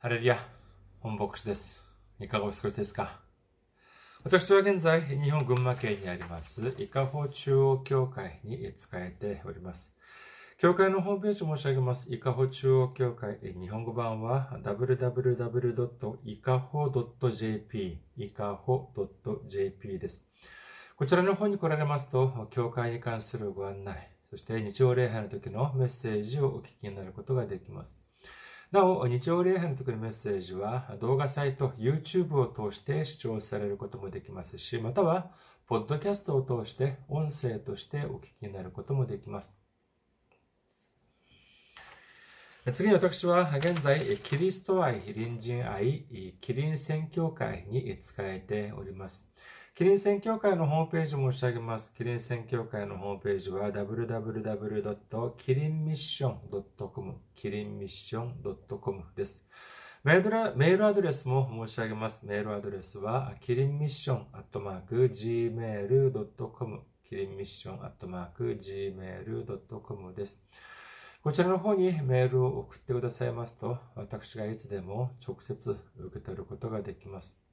ハレルヤ、本牧師です。いかがお過ごしですか？私は現在、日本群馬県にあります、伊香保中央教会に使えております。教会のホームページを申し上げます。伊香保中央教会、日本語版は www.ikaho.jp、いかほ .jp です。こちらの方に来られますと、教会に関するご案内、そして日曜礼拝の時のメッセージをお聞きになることができます。なお、日曜礼拝の時のメッセージは動画サイト、YouTube を通して視聴されることもできますし、または、ポッドキャストを通して音声としてお聞きになることもできます。次に私は現在、キリスト愛、隣人愛、キリン宣教会に使えております。キリン宣教会のホームページを申し上げます。キリン宣教会のホームページは www.kirinmission.com キリンミッション .com です。メールアドレスも申し上げます。メールアドレスはキリンミッションアットマーク gmail.com キリンミッションアットマーク gmail.com です。こちらの方にメールを送ってくださいますと、私がいつでも直接受け取ることができます。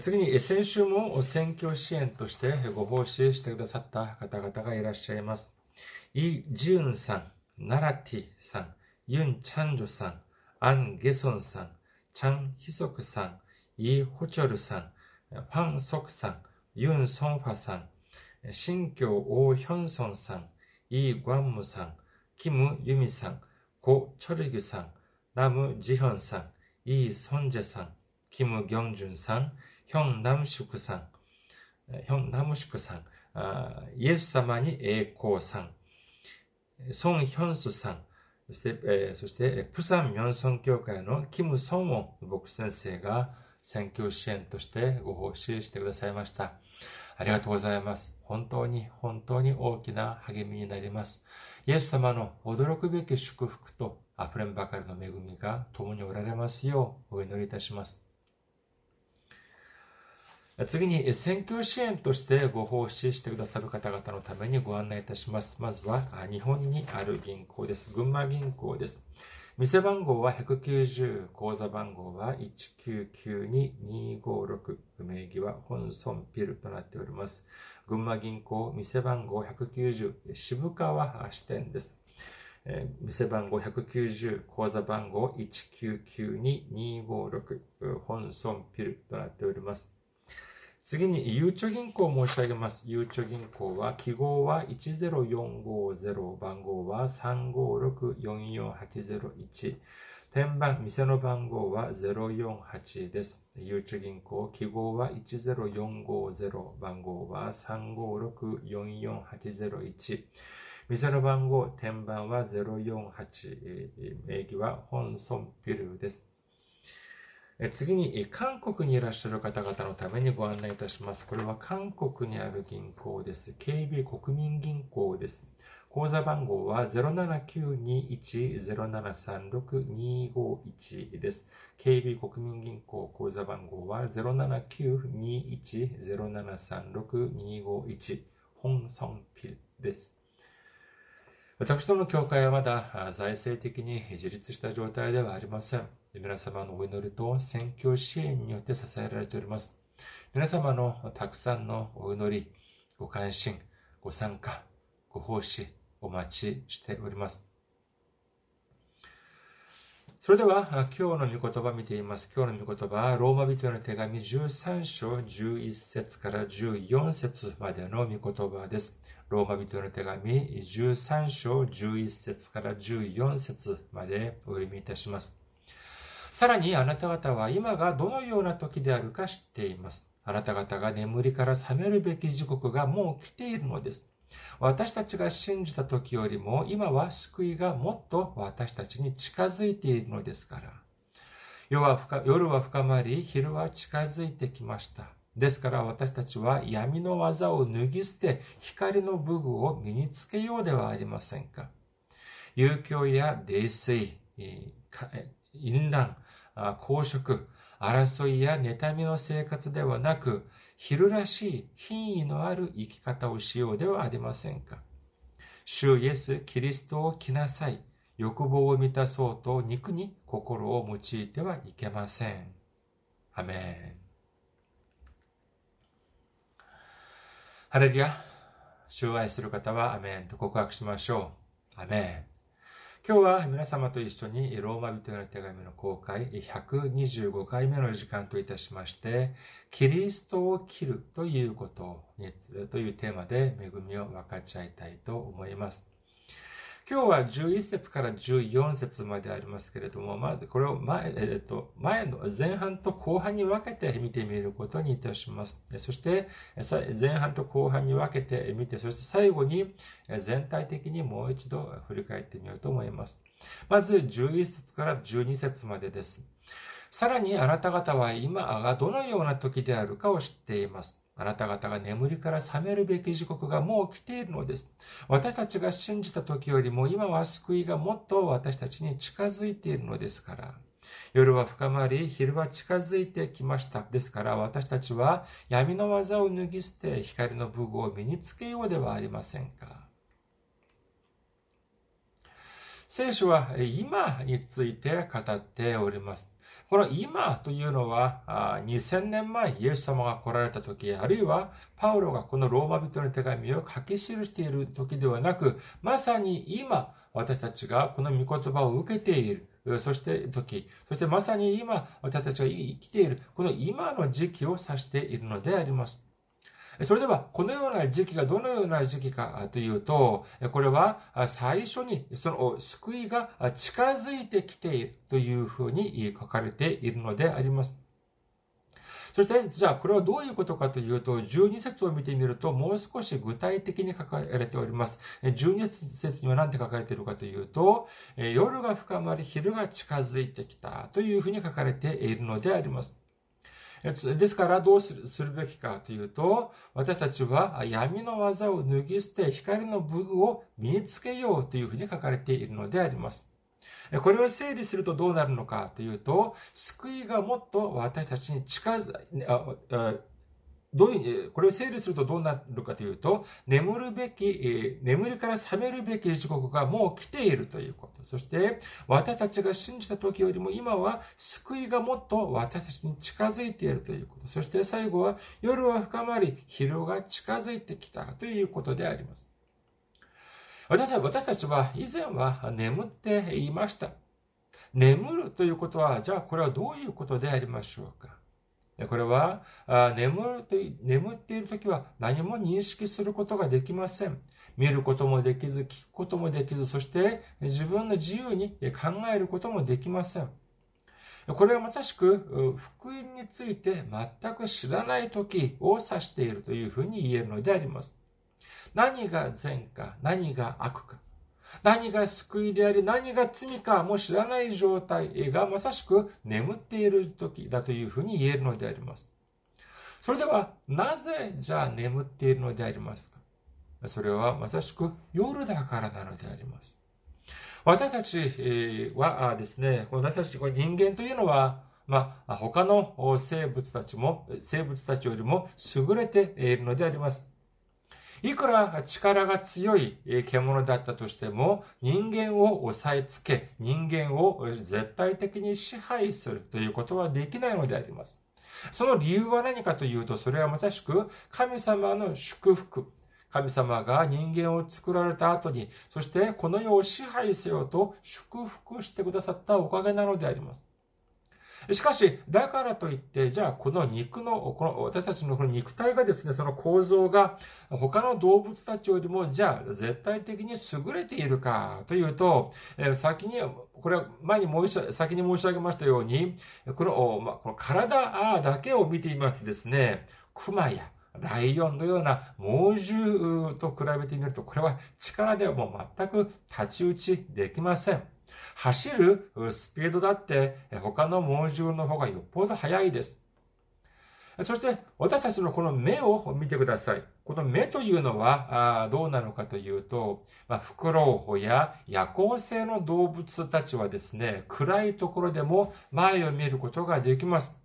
次に、先週も選挙支援としてご奉仕してくださった方々がいらっしゃいます。イ・ジュンさん、ナラティさん、ユン・チャンジョさん、アン・ゲソンさん、チャン・ヒソクさん、イ・ホチョルさん、ファン・ソクさん、ユン・ソンファさん、新京オ・ヒョンソンさん、イ・グワンムさん、キム・ユミさん、コ・チョルギュさん、ナム・ジヒョンさん、イ・ソンジェさん、キム・ギョンジュンさん、ヒョン・ナムシュクさん、ヒョン・ナムシクさん、イエス様に栄光さん、ソン・ヒョンスさん、そして、えー、そして、プサン・ミョンソン教会のキム・ソンウォン牧師先生が選挙支援としてご奉仕してくださいました。ありがとうございます。本当に、本当に大きな励みになります。イエス様の驚くべき祝福と溢れんばかりの恵みが共におられますようお祈りいたします。次に、選挙支援としてご奉仕してくださる方々のためにご案内いたします。まずは、日本にある銀行です。群馬銀行です。店番号は190、口座番号は1992256、名義は本村ピルとなっております。群馬銀行、店番号190、渋川支店です。えー、店番号190、口座番号1992256、本村ピルとなっております。次に、ゆうちょ銀行を申し上げます。ゆうちょ銀行は、記号は10450、番号は356-44801。天番、店の番号は048です。ゆうちょ銀行、記号は10450、番号は356-44801。店の番号、天番は048、名義は本村ビルです。次に、韓国にいらっしゃる方々のためにご案内いたします。これは韓国にある銀行です。KB 国民銀行です。口座番号は07921-0736-251です。KB 国民銀行口座番号は07921-0736-251本村ピルです。私どもの教会はまだ財政的に自立した状態ではありません。皆様のお祈りと選挙支援によって支えられております。皆様のたくさんのお祈り、ご関心、ご参加、ご奉仕、お待ちしております。それでは、今日の御言葉を見ています。今日の御言葉は、ローマ人への手紙13章11節から14節までの御言葉です。ローマ人への手紙13章11節から14節までお読みいたします。さらにあなた方は今がどのような時であるか知っています。あなた方が眠りから覚めるべき時刻がもう来ているのです。私たちが信じた時よりも今は救いがもっと私たちに近づいているのですから。夜は深夜は深まり、昼は近づいてきました。ですから私たちは闇の技を脱ぎ捨て、光の武具を身につけようではありませんか。遊興や泥酔、淫乱、公職、争いや妬みの生活ではなく、昼らしい品位のある生き方をしようではありませんか。主イエス・キリストを着なさい。欲望を満たそうと肉に心を用いてはいけません。アメン。ハレルヤ。主を愛する方はアメンと告白しましょう。アメン。今日は皆様と一緒にローマ人への手紙の公開125回目の時間といたしまして、キリストを切るということに、というテーマで恵みを分かち合いたいと思います。今日は11節から14節までありますけれども、まずこれを前、えっと、前の前半と後半に分けて見てみることにいたします。そして、前半と後半に分けてみて、そして最後に全体的にもう一度振り返ってみようと思います。まず11節から12節までです。さらにあなた方は今がどのような時であるかを知っています。あなた方が眠りから覚めるべき時刻がもう来ているのです。私たちが信じた時よりも今は救いがもっと私たちに近づいているのですから。夜は深まり、昼は近づいてきました。ですから私たちは闇の技を脱ぎ捨て、光の武具を身につけようではありませんか。聖書は今について語っております。この今というのは、2000年前、イエス様が来られた時、あるいはパウロがこのローマ人の手紙を書き記している時ではなく、まさに今、私たちがこの御言葉を受けている。そして時、そしてまさに今、私たちが生きている、この今の時期を指しているのであります。それでは、このような時期がどのような時期かというと、これは最初にその救いが近づいてきているというふうに書かれているのであります。そして、じゃあ、これはどういうことかというと、12節を見てみると、もう少し具体的に書かれております。12節には何て書かれているかというと、夜が深まり、昼が近づいてきたというふうに書かれているのであります。ですからどうするべきかというと、私たちは闇の技を脱ぎ捨て光の武具を身につけようというふうに書かれているのであります。これを整理するとどうなるのかというと、救いがもっと私たちに近づ、どういう、これを整理するとどうなるかというと、眠るべき、眠りから覚めるべき時刻がもう来ているということ。そして、私たちが信じた時よりも今は救いがもっと私たちに近づいているということ。そして最後は夜は深まり、昼が近づいてきたということであります。私たちは以前は眠っていました。眠るということは、じゃあこれはどういうことでありましょうかこれは、眠る眠っているときは何も認識することができません。見ることもできず、聞くこともできず、そして自分の自由に考えることもできません。これはまさしく福音について全く知らない時を指しているというふうに言えるのであります。何が善か、何が悪か。何が救いであり、何が罪かも知らない状態がまさしく眠っている時だというふうに言えるのであります。それでは、なぜじゃあ眠っているのでありますか？それはまさしく夜だからなのであります。私たちはですね、私たち人間というのは、まあ、他の生物たちも、生物たちよりも優れているのであります。いくら力が強い獣だったとしても、人間を押さえつけ、人間を絶対的に支配するということはできないのであります。その理由は何かというと、それはまさしく神様の祝福。神様が人間を作られた後に、そしてこの世を支配せよと祝福してくださったおかげなのであります。しかし、だからといって、じゃあこの肉の、この私たちのこの肉体がですね、その構造が他の動物たちよりも、じゃあ絶対的に優れているかというと、え先に、これは前に申し、先に申し上げましたように、この、まこの体だけを見ていますとですね、熊やライオンのような猛獣と比べてみると、これは力ではもう全く太刀打ちできません。走るスピードだって他の猛獣の方がよっぽど速いです。そして私たちのこの目を見てください。この目というのはどうなのかというと、まあ、フクロウホや夜行性の動物たちはですね、暗いところでも前を見ることができます。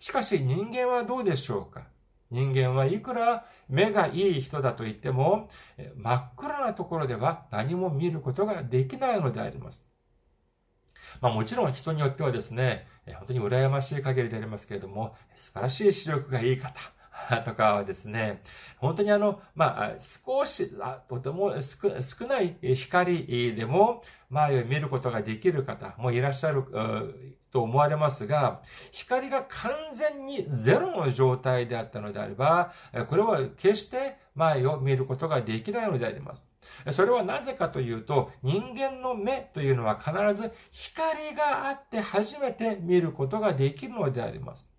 しかし人間はどうでしょうか？人間はいくら目がいい人だと言っても、真っ暗なところでは何も見ることができないのであります。まあもちろん人によってはですね、本当に羨ましい限りでありますけれども、素晴らしい視力がいい方、とかはですね、本当にあの、まあ、少し、あとても少ない光でも前を見ることができる方もいらっしゃると思われますが、光が完全にゼロの状態であったのであれば、これは決して前を見ることができないのであります。それはなぜかというと、人間の目というのは必ず光があって初めて見ることができるのであります。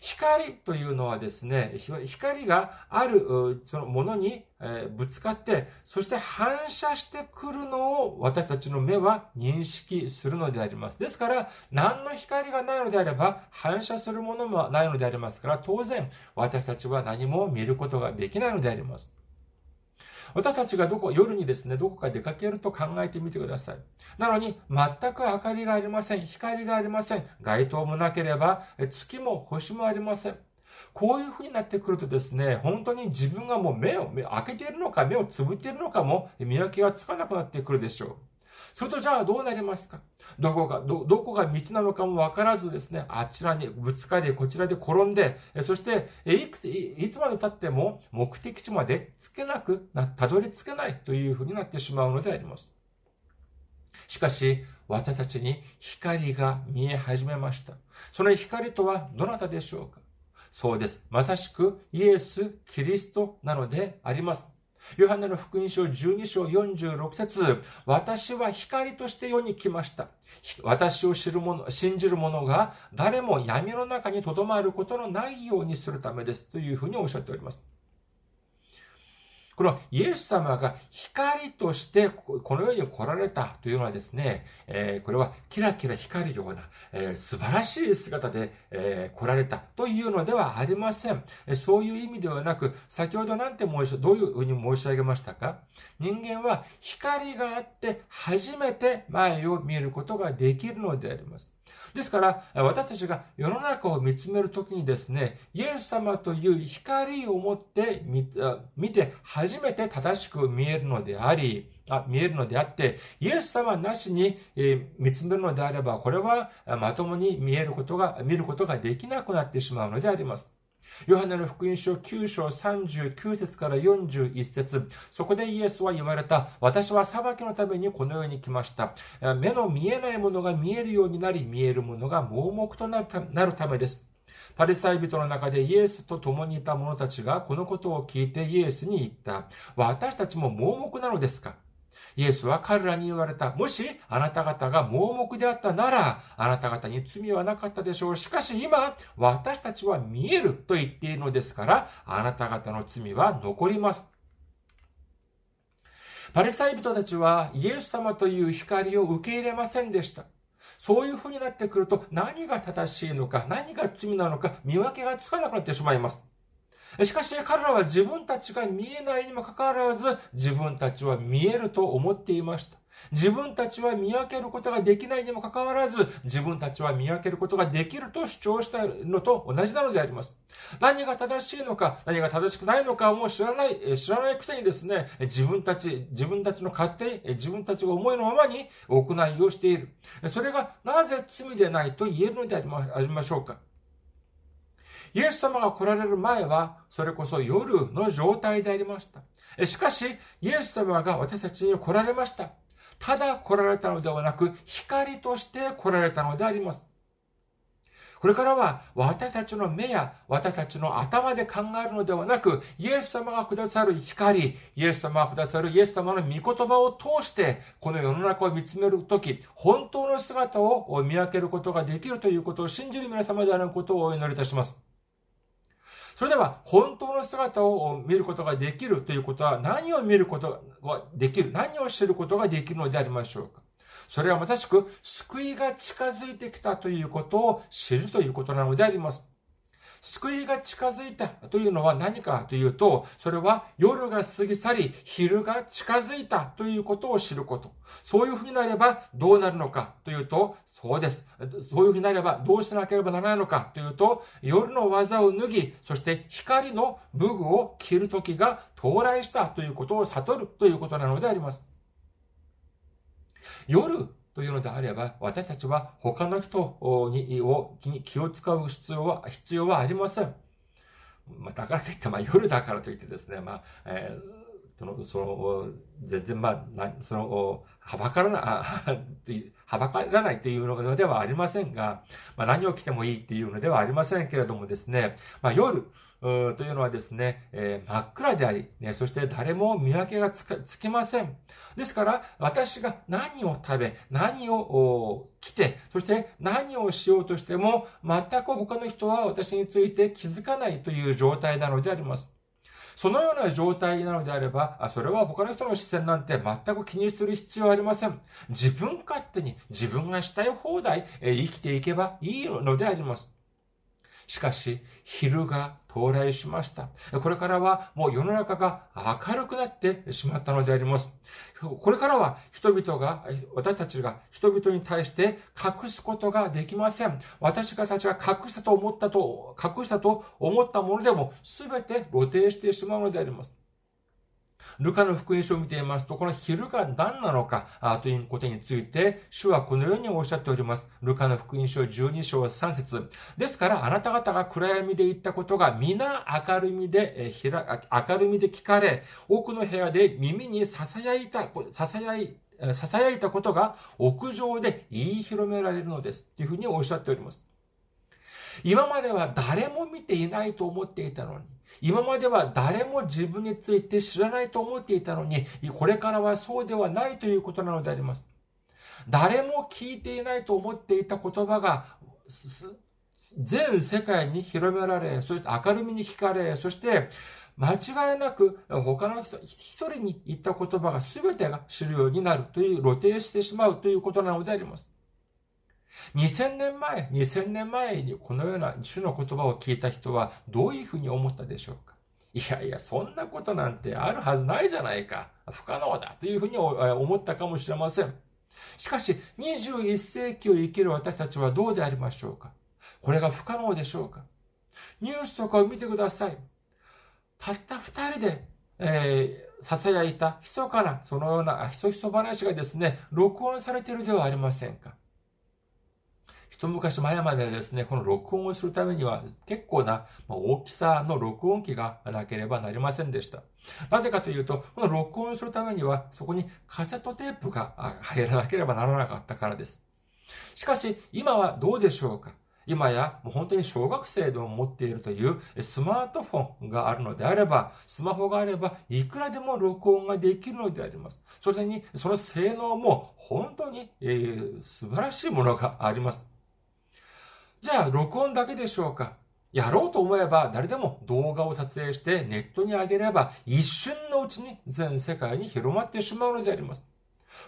光というのはですね、光があるそのものにぶつかって、そして反射してくるのを私たちの目は認識するのであります。ですから、何の光がないのであれば、反射するものもないのでありますから、当然、私たちは何も見ることができないのであります。私たちがどこ、夜にですね、どこか出かけると考えてみてください。なのに、全く明かりがありません。光がありません。街灯もなければ、月も星もありません。こういう風になってくるとですね、本当に自分がもう目を目開けているのか、目をつぶっているのかも見分けがつかなくなってくるでしょう。それとじゃあどうなりますか？どこが、ど、どこが道なのかもわからずですね、あちらにぶつかり、こちらで転んで、そして、いくつ、いつまで経っても目的地までつけなくな、たどり着けないというふうになってしまうのであります。しかし、私たちに光が見え始めました。その光とはどなたでしょうか？そうです。まさしくイエス・キリストなのであります。ヨハネの福音書12章46節私は光として世に来ました。私を知る者、信じる者が誰も闇の中に留まることのないようにするためです。というふうにおっしゃっております。このイエス様が光としてこの世に来られたというのはですね、え、これはキラキラ光るような、え、素晴らしい姿で、え、来られたというのではありません。そういう意味ではなく、先ほど何て申し、どういうふうに申し上げましたか？人間は光があって初めて前を見ることができるのであります。ですから、私たちが世の中を見つめるときにですね、イエス様という光を持って見て初めて正しく見えるのであり、あ見えるのであって、イエス様なしに、え、見つめるのであれば、これはまともに見えることが、見ることができなくなってしまうのであります。ヨハネの福音書9章39節から41節そこでイエスは言われた。私は裁きのためにこの世に来ました。目の見えないものが見えるようになり、見えるものが盲目となるためです。パリサイ人の中でイエスと共にいた者たちがこのことを聞いてイエスに言った。私たちも盲目なのですか？イエスは彼らに言われた。もしあなた方が盲目であったなら、あなた方に罪はなかったでしょう。しかし今、私たちは見えると言っているのですから、あなた方の罪は残ります。パリサイ人たちはイエス様という光を受け入れませんでした。そういう風になってくると何が正しいのか、何が罪なのか見分けがつかなくなってしまいます。しかし彼らは自分たちが見えないにもかかわらず、自分たちは見えると思っていました。自分たちは見分けることができないにもかかわらず、自分たちは見分けることができると主張したのと同じなのであります。何が正しいのか、何が正しくないのかも知らない、知らないくせにですね、自分たち、自分たちの勝手、自分たちが思いのままに行いをしている。それがなぜ罪でないと言えるのでありましょうか。イエス様が来られる前は、それこそ夜の状態でありました。しかし、イエス様が私たちに来られました。ただ来られたのではなく、光として来られたのであります。これからは私たちの目や私たちの頭で考えるのではなく、イエス様がくださる光、イエス様がくださるイエス様の御言葉を通して、この世の中を見つめるとき、本当の姿を見分けることができるということを信じる皆様であることをお祈りいたします。それでは、本当の姿を見ることができるということは、何を見ることができる、何を知ることができるのでありましょうか。それはまさしく、救いが近づいてきたということを知るということなのであります。救いが近づいたというのは何かというと、それは夜が過ぎ去り、昼が近づいたということを知ること。そういうふうになればどうなるのかというと、そうです。そういうふうになればどうしなければならないのかというと、夜の技を脱ぎ、そして光の武具を着る時が到来したということを悟るということなのであります。夜というのであれば、私たちは他の人にを気を使う必要は、必要はありません。まあ、だからといって、まあ、夜だからといってですね、まあ、えー、その、その、全然、まあ、その、はばからな、はばからないというのではありませんが、まあ、何を着てもいいっていうのではありませんけれどもですね、まあ、夜、というのはですね、えー、真っ暗であり、ね、そして誰も見分けがつきません。ですから、私が何を食べ、何を着て、そして何をしようとしても、全く他の人は私について気づかないという状態なのであります。そのような状態なのであれば、それは他の人の視線なんて全く気にする必要はありません。自分勝手に自分がしたい放題生きていけばいいのであります。しかし、昼が到来しました。これからはもう世の中が明るくなってしまったのであります。これからは人々が、私たちが人々に対して隠すことができません。私たちが隠したと思ったと、隠したと思ったものでも全て露呈してしまうのであります。ルカの福音書を見ていますと、この昼が何なのかということについて、主はこのようにおっしゃっております。ルカの福音書12章3節ですから、あなた方が暗闇で言ったことが皆明るみで、明るみで聞かれ、奥の部屋で耳に囁いた、囁い、囁いたことが屋上で言い広められるのです。というふうにおっしゃっております。今までは誰も見ていないと思っていたのに、今までは誰も自分について知らないと思っていたのに、これからはそうではないということなのであります。誰も聞いていないと思っていた言葉が、全世界に広められ、そして明るみに聞かれ、そして間違いなく他の人、一人に言った言葉が全てが知るようになるという露呈してしまうということなのであります。2000年前、2000年前にこのような主の言葉を聞いた人はどういうふうに思ったでしょうか？いやいや、そんなことなんてあるはずないじゃないか。不可能だというふうに思ったかもしれません。しかし、21世紀を生きる私たちはどうでありましょうか？これが不可能でしょうか？ニュースとかを見てください。たった二人で、えー、囁いた密かな、そのようなひそひそ話がですね、録音されているではありませんか？一昔前までですね、この録音をするためには結構な大きさの録音機がなければなりませんでした。なぜかというと、この録音するためにはそこにカセットテープが入らなければならなかったからです。しかし、今はどうでしょうか？今やもう本当に小学生でも持っているというスマートフォンがあるのであれば、スマホがあればいくらでも録音ができるのであります。それに、その性能も本当に、えー、素晴らしいものがあります。じゃあ、録音だけでしょうかやろうと思えば誰でも動画を撮影してネットに上げれば一瞬のうちに全世界に広まってしまうのであります。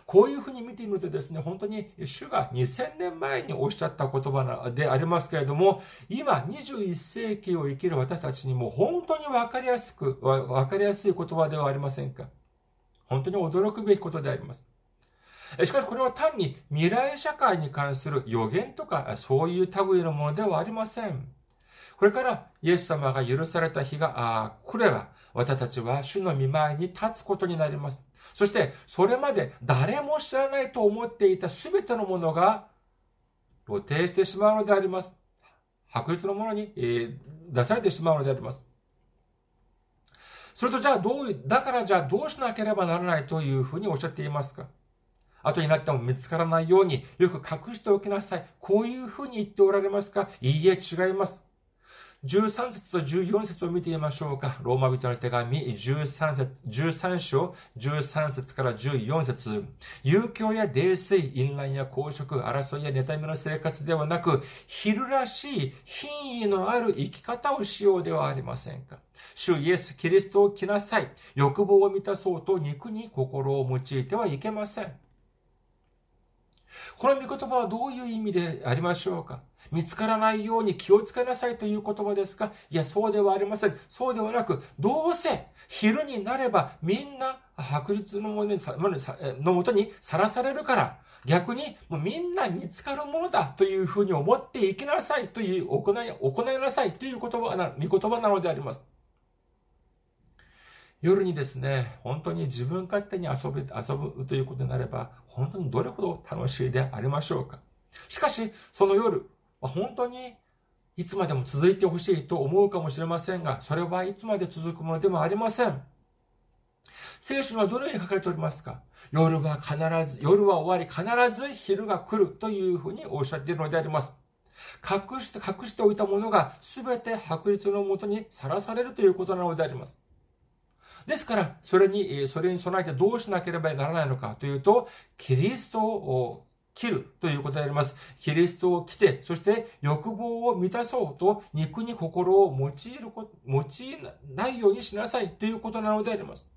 こういうふうに見ているとですね、本当に主が2000年前におっしゃった言葉でありますけれども、今21世紀を生きる私たちにも本当にわかりやすく、わかりやすい言葉ではありませんか本当に驚くべきことであります。しかしこれは単に未来社会に関する予言とかそういう類のものではありません。これからイエス様が許された日が来れば私たちは主の見舞いに立つことになります。そしてそれまで誰も知らないと思っていた全てのものが露呈してしまうのであります。白日のものに、出されてしまうのであります。それとじゃあどう、だからじゃあどうしなければならないというふうにおっしゃっていますか？後になっても見つからないようによく隠しておきなさい。こういうふうに言っておられますか？いいえ、違います。13節と14節を見てみましょうか。ローマ人の手紙13節、13章13節から14節遊興や泥酔、淫乱や公職、争いや妬みの生活ではなく、昼らしい品位のある生き方をしようではありませんか？主イエス・キリストを着なさい。欲望を満たそうと肉に心を用いてはいけません。この御言葉はどういう意味でありましょうか？見つからないように気をつけなさいという言葉ですか？いや、そうではありません。そうではなく、どうせ昼になればみんな白日のものもとにさらされるから、逆にもうみんな見つかるものだというふうに思っていきなさいという行い、行いなさいという言葉な、見言葉なのであります。夜にですね、本当に自分勝手に遊ぶ、遊ぶということになれば、本当にどれほど楽しいでありましょうか。しかし、その夜、本当にいつまでも続いてほしいと思うかもしれませんが、それはいつまで続くものでもありません。聖書にはどのように書かれておりますか？夜は必ず、夜は終わり、必ず昼が来るというふうにおっしゃっているのであります。隠して、隠しておいたものが全て白日のもとにさらされるということなのであります。ですから、それに、それに備えてどうしなければならないのかというと、キリストを切るということであります。キリストを着て、そして欲望を満たそうと肉に心を用いること、用いないようにしなさいということなのであります。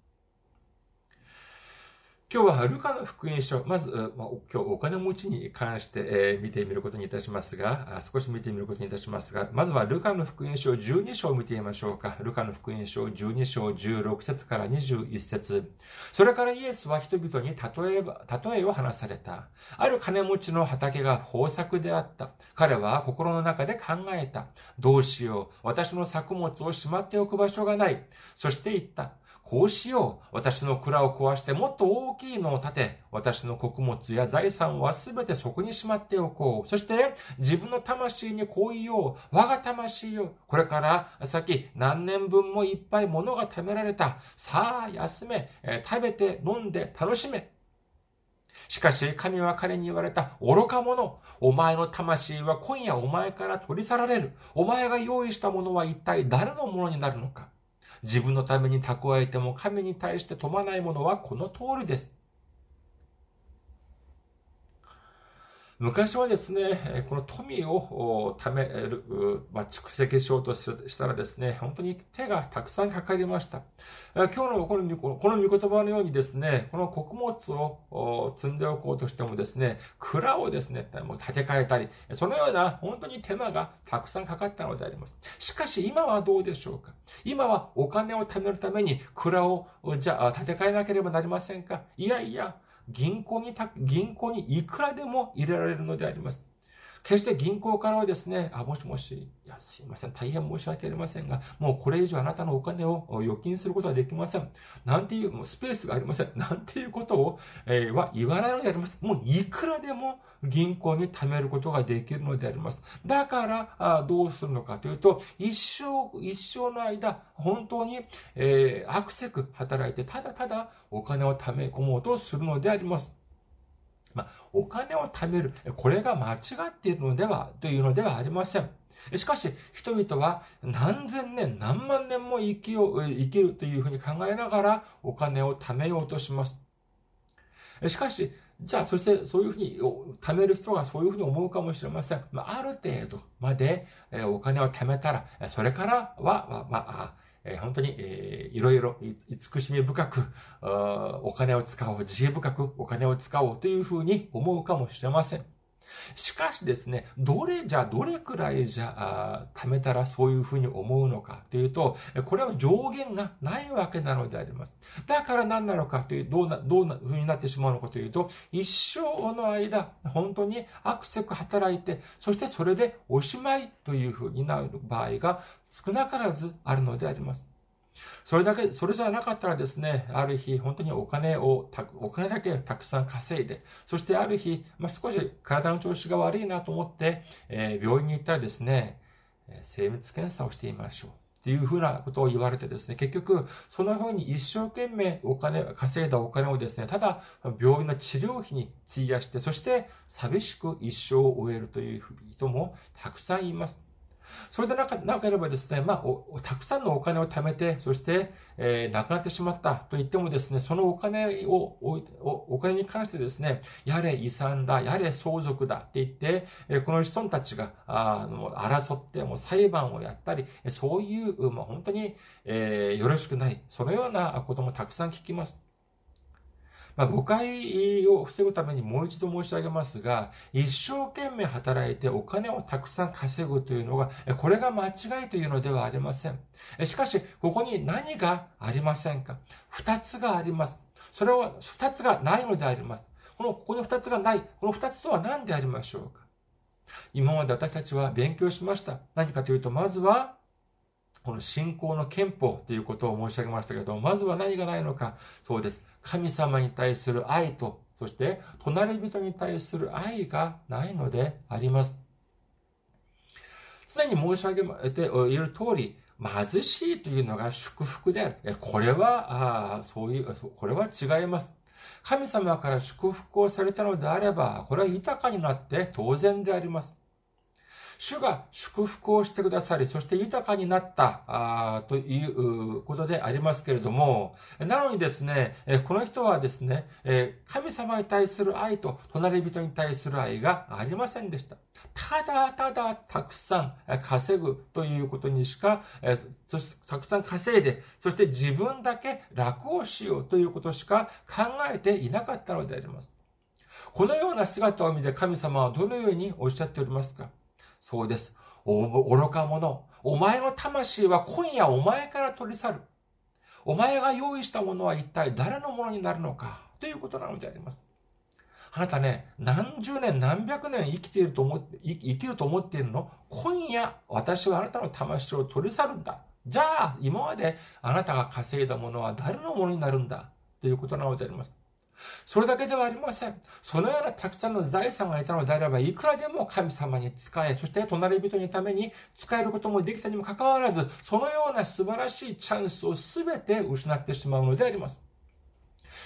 今日はルカの福音書、まず、まあ、今日お金持ちに関して、えー、見てみることにいたしますが、少し見てみることにいたしますが、まずはルカの福音書12章を見てみましょうか。ルカの福音書12章16節から21節それからイエスは人々に例えば例えを話された。ある金持ちの畑が豊作であった。彼は心の中で考えた。どうしよう。私の作物をしまっておく場所がない。そして言った。こうしよう。私の蔵を壊してもっと大きいのを建て、私の穀物や財産はすべてそこにしまっておこう。そして自分の魂にこう言おう。我が魂よ。これから先何年分もいっぱい物が貯められた。さあ休め、食べて飲んで楽しめ。しかし神は彼に言われた愚か者。お前の魂は今夜お前から取り去られる。お前が用意したものは一体誰のものになるのか。自分のために蓄えても神に対して富まないものはこの通りです。昔はですね、この富を貯める、まあ、蓄積しようとしたらですね、本当に手がたくさんかかりました。今日のこのこの御言葉のようにですね、この穀物を積んでおこうとしてもですね、蔵をですね、もう建て替えたり、そのような本当に手間がたくさんかかったのであります。しかし今はどうでしょうか？今はお金を貯めるために蔵をじゃあ建て替えなければなりませんか？いやいや、銀行に銀行にいくらでも入れられるのであります。決して銀行からはですね、あ、もしもし、いや、すいません、大変申し訳ありませんが、もうこれ以上あなたのお金を預金することはできません。なんていう、もうスペースがありません。なんていうことを、えー、は言わないのであります。もういくらでも銀行に貯めることができるのであります。だから、あどうするのかというと、一生、一生の間、本当に、えー、アクセク働いて、ただただお金を貯め込もうとするのであります。まあ、お金を貯める。これが間違っているのでは、というのではありません。しかし、人々は何千年、何万年も生きよう、生きるというふうに考えながらお金を貯めようとします。しかし、じゃあ、そして、そういうふうに、貯める人がそういうふうに思うかもしれません。まあ、ある程度まで、お金を貯めたら、それからは、まあ、え本当に、えー、いろいろ慈しみ深くお金を使おう、自由深くお金を使おうというふうに思うかもしれません。しかしですね、どれじゃ、どれくらいじゃ、貯めたらそういうふうに思うのかというと、これは上限がないわけなのであります。だから何なのかという、どうな、どうなふうになってしまうのかというと、一生の間、本当にアクセク働いて、そしてそれでおしまいというふうになる場合が少なからずあるのであります。それだけ、それじゃなかったらですね、ある日、本当にお金を、お金だけたくさん稼いで、そしてある日、まあ、少し体の調子が悪いなと思って、えー、病院に行ったらですね、精密検査をしてみましょう。っていうふうなことを言われてですね、結局、そのふうに一生懸命お金、稼いだお金をですね、ただ病院の治療費に費やして、そして寂しく一生を終えるという人もたくさんいます。それでなければですね、まあ、たくさんのお金を貯めて、そして、えー、亡くなってしまったと言ってもですね、そのお金を、お金に関してですね、やれ遺産だ、やれ相続だって言って、え、この子孫たちが、あの、争って、もう裁判をやったり、そういう、まあ、本当に、えー、よろしくない、そのようなこともたくさん聞きます。まあ、誤解を防ぐためにもう一度申し上げますが、一生懸命働いてお金をたくさん稼ぐというのが、これが間違いというのではありません。しかし、ここに何がありませんか？二つがあります。それは二つがないのであります。この、ここに二つがない。この二つとは何でありましょうか？今まで私たちは勉強しました。何かというと、まずは、この信仰の憲法ということを申し上げましたけど、まずは何がないのか。そうです。神様に対する愛と、そして隣人に対する愛がないのであります。常に申し上げている通り、貧しいというのが祝福である。これは、あそういう、これは違います。神様から祝福をされたのであれば、これは豊かになって当然であります。主が祝福をしてくださり、そして豊かになったあということでありますけれども、なのにですね、この人はですね、神様に対する愛と隣人に対する愛がありませんでした。ただただたくさん稼ぐということにしか、そしてたくさん稼いで、そして自分だけ楽をしようということしか考えていなかったのであります。このような姿を見て神様はどのようにおっしゃっておりますか？そうです。愚か者。お前の魂は今夜お前から取り去る。お前が用意したものは一体誰のものになるのかということなのであります。あなたね、何十年何百年生きていると思って、生きると思っているの？今夜私はあなたの魂を取り去るんだ。じゃあ、今まであなたが稼いだものは誰のものになるんだ？ということなのであります。それだけではありません。そのようなたくさんの財産がいたのであれば、いくらでも神様に仕え、そして隣人のために使えることもできたにもかかわらず、そのような素晴らしいチャンスを全て失ってしまうのであります。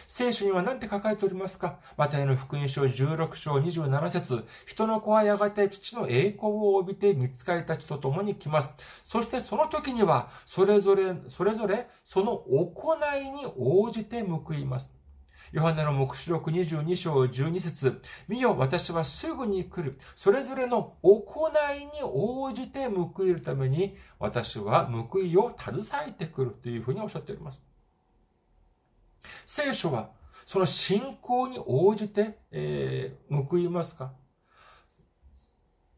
聖書には何て書かれておりますか？マタイの福音書16章27節人の子はやがて父の栄光を帯びて見つかりたちと共に来ます。そしてその時には、それぞれ、それぞれ、その行いに応じて報います。ヨハネの目視録22章12節見よ、私はすぐに来る。それぞれの行いに応じて報いるために、私は報いを携えてくるというふうにおっしゃっております。聖書は、その信仰に応じて、えー、報いますか？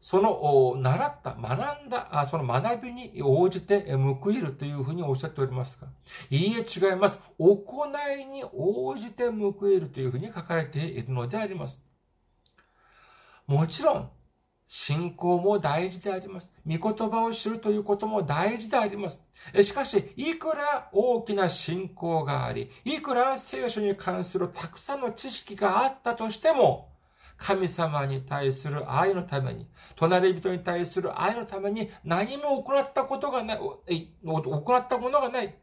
その、習った、学んだ、その学びに応じて報いるというふうにおっしゃっておりますかいいえ、違います。行いに応じて報いるというふうに書かれているのであります。もちろん、信仰も大事であります。御言葉を知るということも大事であります。しかし、いくら大きな信仰があり、いくら聖書に関するたくさんの知識があったとしても、神様に対する愛のために、隣人に対する愛のために何も行ったことがない、行ったものがない。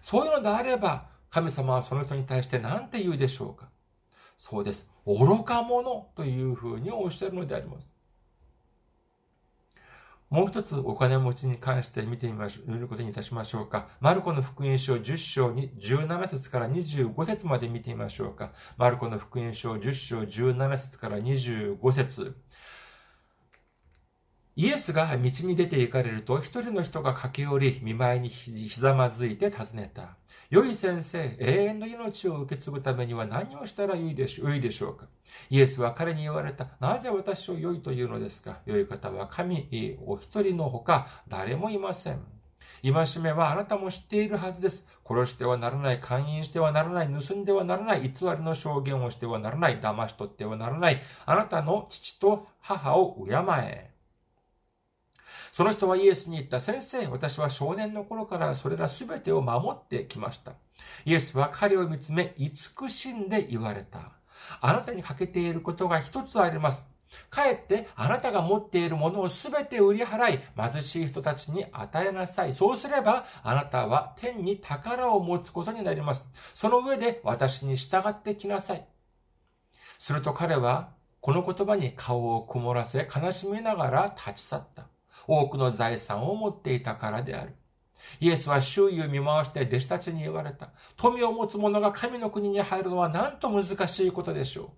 そういうのであれば、神様はその人に対して何て言うでしょうかそうです。愚か者というふうにおっしゃるのであります。もう一つお金持ちに関して見てみましょう、見ることにいたしましょうか。マルコの福音書10章に17節から25節まで見てみましょうか。マルコの福音書10章17節から25節イエスが道に出て行かれると、一人の人が駆け寄り、見舞いにひざまずいて尋ねた。良い先生、永遠の命を受け継ぐためには何をしたらよいでしょうか？イエスは彼に言われた。なぜ私を良いというのですか？良い方は神お一人のほか誰もいません。戒めはあなたも知っているはずです。殺してはならない、勧誘してはならない、盗んではならない、偽りの証言をしてはならない、騙し取ってはならない、あなたの父と母を敬え。その人はイエスに言った、先生、私は少年の頃からそれらすべてを守ってきました。イエスは彼を見つめ、慈しんで言われた。あなたに欠けていることが一つあります。かえってあなたが持っているものをすべて売り払い、貧しい人たちに与えなさい。そうすれば、あなたは天に宝を持つことになります。その上で私に従ってきなさい。すると彼は、この言葉に顔を曇らせ、悲しみながら立ち去った。多くの財産を持っていたからである。イエスは周囲を見回して弟子たちに言われた。富を持つ者が神の国に入るのはなんと難しいことでしょう。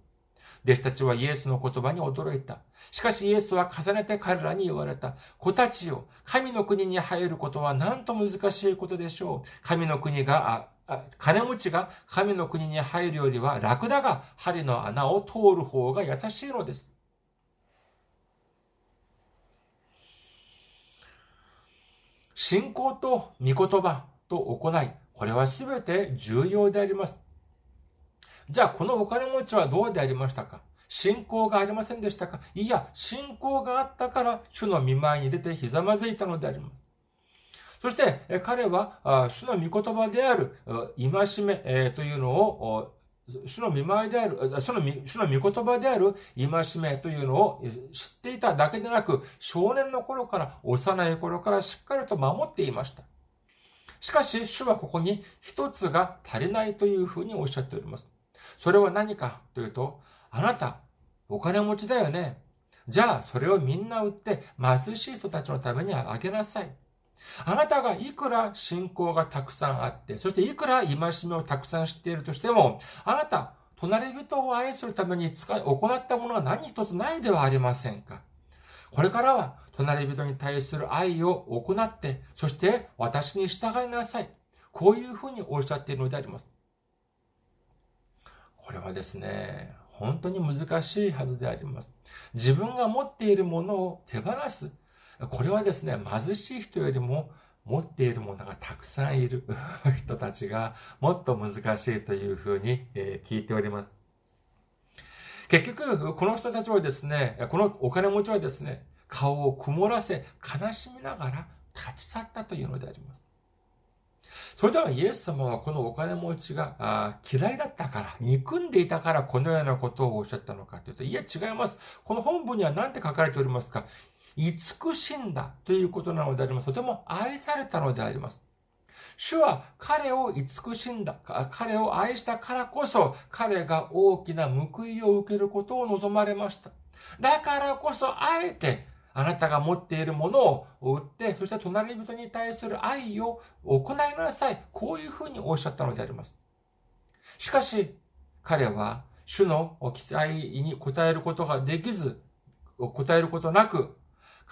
弟子たちはイエスの言葉に驚いた。しかしイエスは重ねて彼らに言われた。子たちよ、神の国に入ることはなんと難しいことでしょう。神の国が金持ちが神の国に入るよりは楽だが、針の穴を通る方が優しいのです。信仰と御言葉と行い、これはすべて重要であります。じゃあ、このお金持ちはどうでありましたか？信仰がありませんでしたか？いや、信仰があったから、主の見舞いに出てひざまずいたのであります。そして、彼は、主の御言葉である、戒めというのを、主の見舞いである、主の主の御言葉である戒めというのを知っていただけでなく、少年の頃から、幼い頃からしっかりと守っていました。しかし、主はここに一つが足りないというふうにおっしゃっております。それは何かというと、あなた、お金持ちだよね。じゃあ、それをみんな売って貧しい人たちのためにあげなさい。あなたがいくら信仰がたくさんあって、そしていくら戒めをたくさん知っているとしても、あなた、隣人を愛するために使い、行ったものは何一つないではありませんか。これからは、隣人に対する愛を行って、そして私に従いなさい。こういうふうにおっしゃっているのであります。これはですね、本当に難しいはずであります。自分が持っているものを手放す。これはですね、貧しい人よりも持っているものがたくさんいる 人たちがもっと難しいというふうに聞いております。結局、この人たちはですね、このお金持ちはですね、顔を曇らせ、悲しみながら立ち去ったというのであります。それではイエス様はこのお金持ちが嫌いだったから、憎んでいたからこのようなことをおっしゃったのかというと、いや違います。この本文には何て書かれておりますか？慈しんだということなのであります。とても愛されたのであります。主は彼を慈しんだ、彼を愛したからこそ、彼が大きな報いを受けることを望まれました。だからこそ、あえて、あなたが持っているものを売って、そして隣人に対する愛を行いなさい。こういうふうにおっしゃったのであります。しかし、彼は主の期待に応えることができず、応えることなく、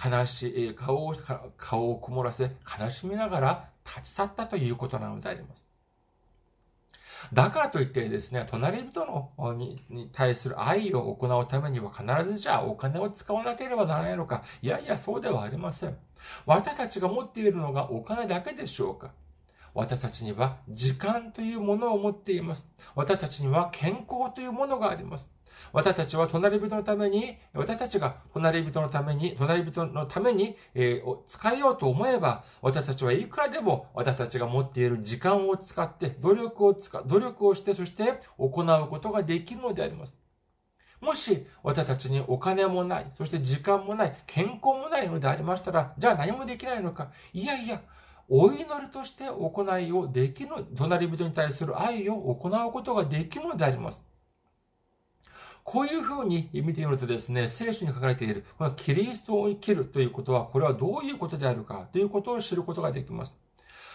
悲しい、顔を、顔を曇らせ、悲しみながら立ち去ったということなのであります。だからといってですね、隣人のにに対する愛を行うためには必ずじゃあお金を使わなければならないのか。いやいや、そうではありません。私たちが持っているのがお金だけでしょうか私たちには時間というものを持っています。私たちには健康というものがあります。私たちは隣人のために、私たちが隣人のために、隣人のために、えー、使えようと思えば、私たちはいくらでも私たちが持っている時間を使って、努力を使、努力をして、そして行うことができるのであります。もし私たちにお金もない、そして時間もない、健康もないのでありましたら、じゃあ何もできないのか。いやいや、お祈りとして行いをできる、隣人に対する愛を行うことができるのであります。こういうふうに見てみるとですね、聖書に書かれている、このキリストを生きるということは、これはどういうことであるかということを知ることができます。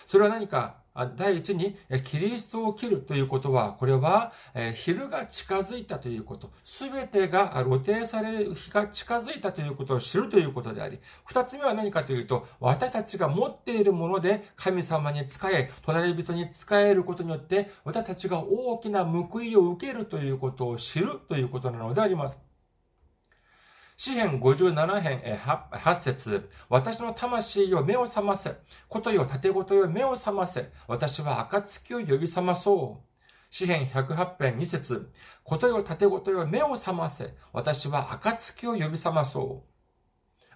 それは何か？第一に、キリストを切るということは、これは、昼が近づいたということ、すべてが露呈される日が近づいたということを知るということであり、二つ目は何かというと、私たちが持っているもので神様に仕え、隣人に仕えることによって、私たちが大きな報いを受けるということを知るということなのであります。詩編57編 8, 8節私の魂を目を覚ませ。ことよ盾ごとよ目を覚ませ。私は暁を呼び覚まそう。詩編108編2節ことよ盾ごとよ目を覚ませ。私は暁を呼び覚まそう。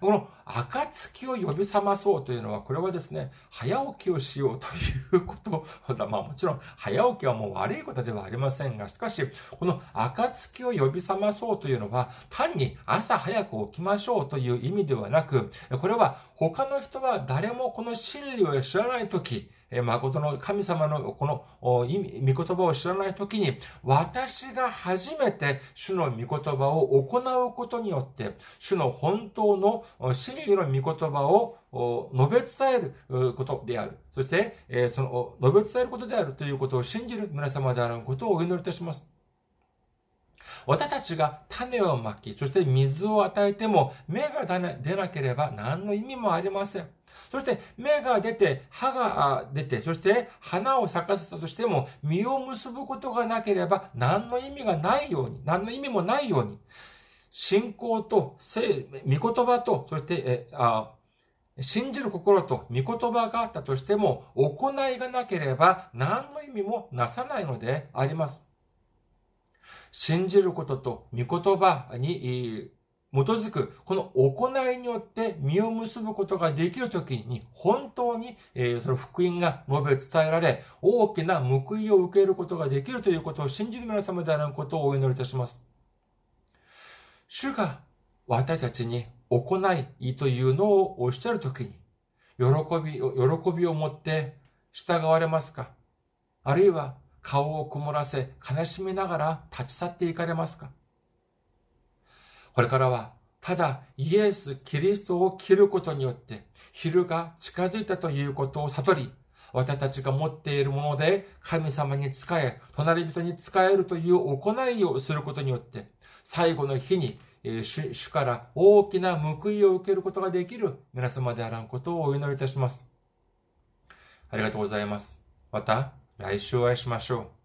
この暁を呼び覚まそうというのは、これはですね、早起きをしようということだ。まあもちろん、早起きはもう悪いことではありませんが、しかし、この暁を呼び覚まそうというのは、単に朝早く起きましょうという意味ではなく、これは他の人は誰もこの真理を知らないとき、誠の神様のこの意味、御言葉を知らないときに、私が初めて主の御言葉を行うことによって、主の本当の真理の御言葉を述べ伝えることである。そして、その、述べ伝えることであるということを信じる皆様であることをお祈りいたします。私たちが種をまき、そして水を与えても芽が出なければ何の意味もありません。そして芽が出て、葉が出て、そして花を咲かせたとしても、実を結ぶことがなければ何の意味がないように、何の意味もないように、信仰と、御言葉と、そして、えあ信じる心と御言葉があったとしても、行いがなければ何の意味もなさないのであります。信じることと御言葉に基づく、この行いによって実を結ぶことができるときに、本当に、えその福音が述べ伝えられ、大きな報いを受けることができるということを信じる皆様であることをお祈りいたします。主が私たちに行いというのをおっしゃるときに、喜び、喜びを持って従われますか？あるいは顔を曇らせ悲しみながら立ち去っていかれますか？これからは、ただイエス・キリストを切ることによって、昼が近づいたということを悟り、私たちが持っているもので神様に仕え、隣人に仕えるという行いをすることによって、最後の日に主主から大きな報いを受けることができる皆様であらんことをお祈りいたします。ありがとうございます。また来週お会いしましょう。